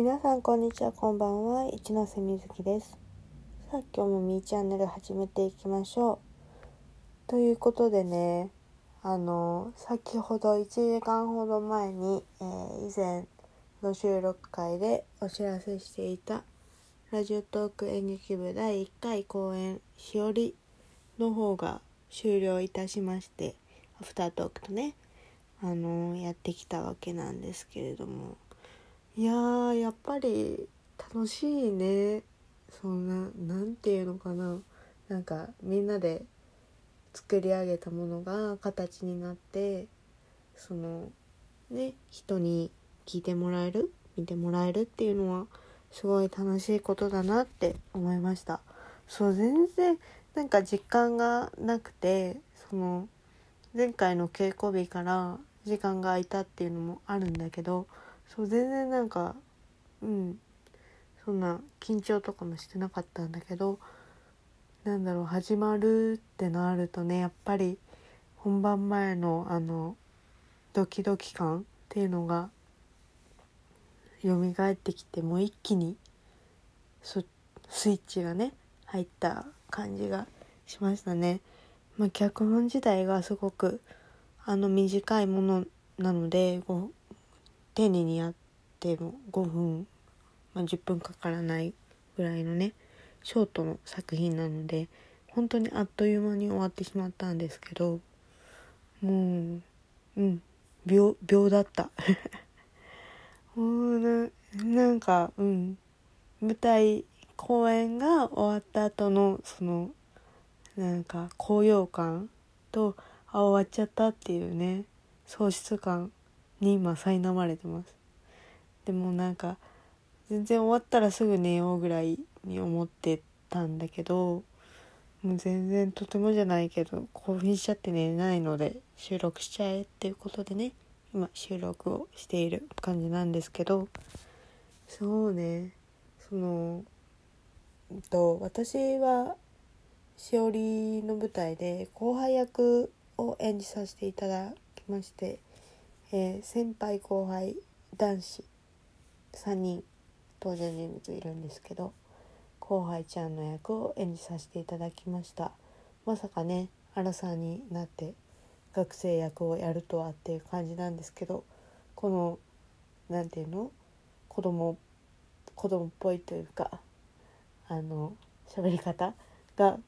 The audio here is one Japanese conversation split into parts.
皆さんこんにちはこんばんは。一ノ瀬みずきです。さあ今日もみーチャンネル始めていきましょう。ということでねあの先ほど1時間ほど前に、えー、以前の収録会でお知らせしていたラジオトーク演劇部第1回公演しおりの方が終了いたしましてアフタートークとねあのやってきたわけなんですけれども。いやーやっぱり楽しいね。そんな何て言うのかな。なんかみんなで作り上げたものが形になってそのね人に聞いてもらえる見てもらえるっていうのはすごい楽しいことだなって思いました。そう全然なんか実感がなくてその前回の稽古日から時間が空いたっていうのもあるんだけどそう全然なんかうんそんな緊張とかもしてなかったんだけどなんだろう始まるってなるとねやっぱり本番前のあのドキドキ感っていうのが蘇ってきてもう一気にスイッチがね入った感じがしましたね。まあ、脚本自体がすごくあの短いものなので丁寧にやっても5分、まあ、10分かからないぐらいのねショートの作品なので本当にあっという間に終わってしまったんですけどもううん秒秒だった。もうななんかうん舞台公演が終わった後のそのなんか高揚感とあ終わっちゃったっていうね喪失感に今苛まれてます。でもなんか全然終わったらすぐ寝ようぐらいに思ってたんだけどもう全然とてもじゃないけど興奮しちゃって寝れないので収録しちゃえっていうことでね今収録をしている感じなんですけどそうね。そのと私はしおりの舞台で後輩役を演じさせていただきましてえー、先輩後輩男子3人登場人物いるんですけど後輩ちゃんの役を演じさせていただきました。まさかねアラサーになって学生役をやるとはっていう感じなんですけどこの何て言うの？子供子供っぽいというかあの喋り方が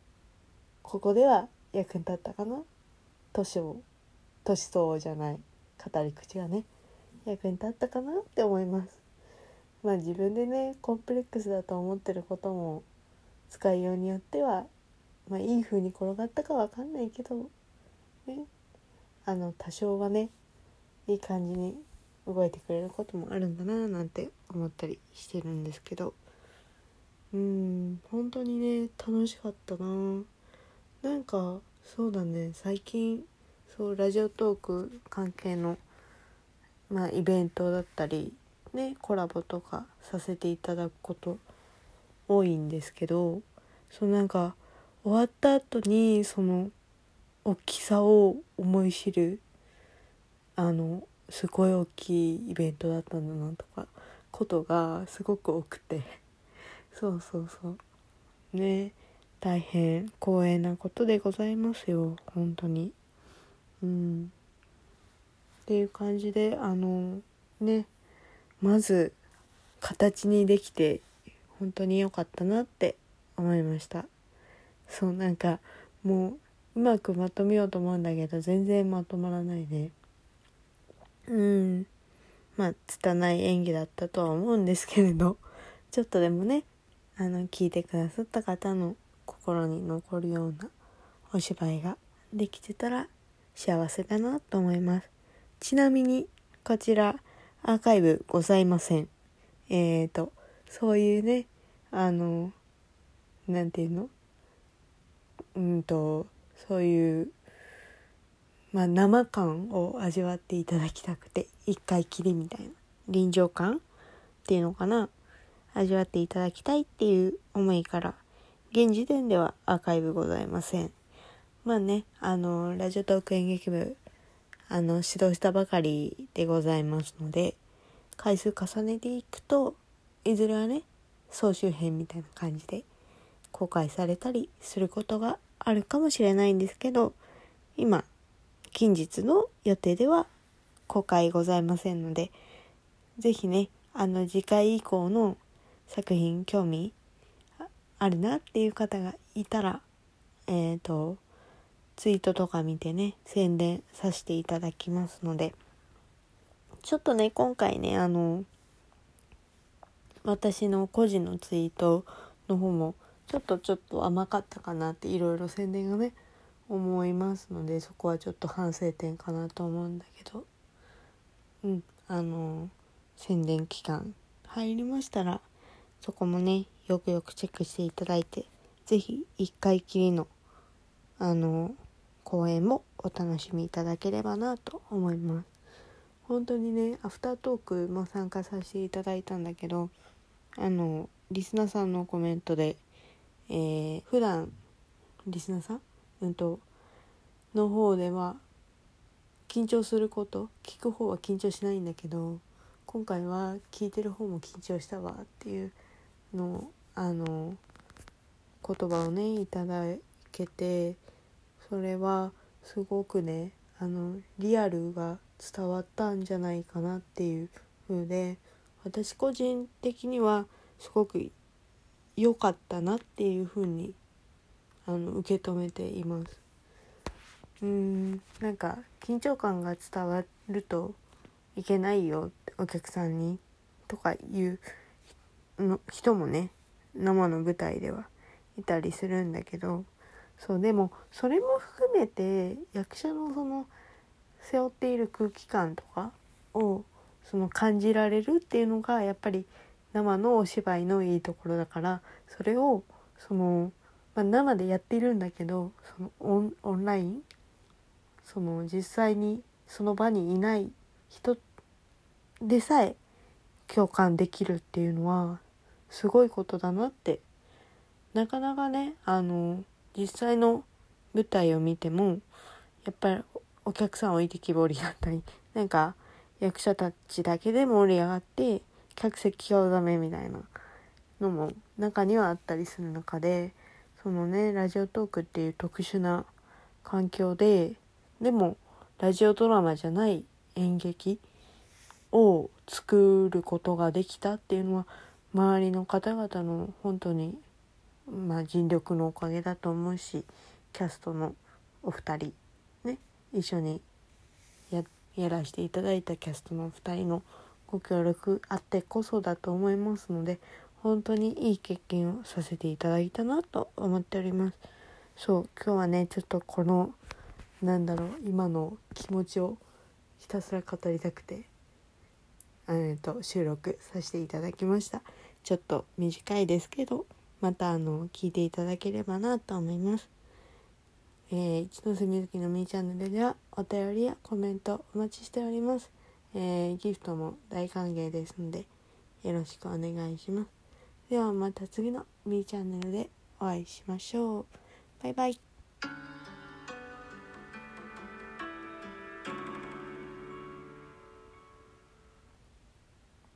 ここでは役に立ったかな？年を年相応じゃない語り口がね役に立ったかなって思います。まあ自分でねコンプレックスだと思ってることも使いようによってはまあいい風に転がったかわかんないけどねあの多少はねいい感じに動いてくれることもあるんだななんて思ったりしてるんですけど。うん本当にね楽しかったななんかそうだね最近そうラジオトーク関係の、まあ、イベントだったりねコラボとかさせていただくこと多いんですけどそうなんか終わった後にその大きさを思い知るあのすごい大きいイベントだったんだなとかことがすごく多くて そうそうそうね大変光栄なことでございますよ本当に。うん。っていう感じであのねまず形にできて本当に良かったなって思いました。そうなんかもううまくまとめようと思うんだけど全然まとまらないね。うん。まあ拙い演技だったとは思うんですけれど。ちょっとでもねあの聞いてくださった方の心に残るようなお芝居ができてたら幸せだなと思います。ちなみに、こちら、アーカイブございません。えーと、そういうね、あの、なんていうの？うんと、そういう、まあ、生感を味わっていただきたくて、一回きりみたいな、臨場感っていうのかな？味わっていただきたいっていう思いから、現時点ではアーカイブございません。まあね、あの、ラジオトーク演劇部、あの、指導したばかりでございますので、回数重ねていくと、いずれはね総集編みたいな感じで公開されたりすることがあるかもしれないんですけど今近日の予定では公開ございませんので是非ねあの次回以降の作品興味あるなっていう方がいたらえっ、ー、とツイートとか見てね宣伝させていただきますので。ちょっとね今回ねあの私の個人のツイートの方もちょっとちょっと甘かったかなっていろいろ宣伝がね思いますのでそこはちょっと反省点かなと思うんだけど。うんあの宣伝期間入りましたらそこもねよくよくチェックしていただいて是非1回きりのあの公演もお楽しみいただければなと思います。本当にねアフタートークも参加させていただいたんだけどあのリスナーさんのコメントで、えー、普段リスナーさんうんとの方では緊張すること聞く方は緊張しないんだけど今回は聞いてる方も緊張したわっていうのあの言葉をねいただけてそれはすごくねあのリアルが伝わったんじゃないかなっていう風で私個人的にはすごく良かったなっていう風にあの受け止めています。うんなんか緊張感が伝わるといけないよお客さんにとかいうの人もね生の舞台ではいたりするんだけどそうでもそれも含めて役者のその背負っている空気感とかをその感じられるっていうのがやっぱり生のお芝居のいいところだからそれをその、まあ、生でやっているんだけどそのオンラインその実際にその場にいない人でさえ共感できるっていうのはすごいことだなってなかなかねあの実際の舞台を見てもやっぱりお客さん置いてきぼりだったり なんか役者たちだけで盛り上がって客席顔ダメみたいなのも中にはあったりする中でそのねラジオトークっていう特殊な環境ででもラジオドラマじゃない演劇を作ることができたっていうのは周りの方々の本当に、まあ、尽力のおかげだと思うしキャストのお二人ね一緒にややらせていただいたキャストの2人のご協力あってこそだと思いますので本当にいい経験をさせていただいたなと思っております。そう今日はねちょっとこのなんだろう今の気持ちをひたすら語りたくてえーと収録させていただきました。ちょっと短いですけどまたあの聞いていただければなと思います。えー、一ノ瀬みずきのみーチャンネルではお便りやコメントお待ちしております。えー、ギフトも大歓迎ですのでよろしくお願いします。ではまた次のみーチャンネルでお会いしましょう。バイバイ。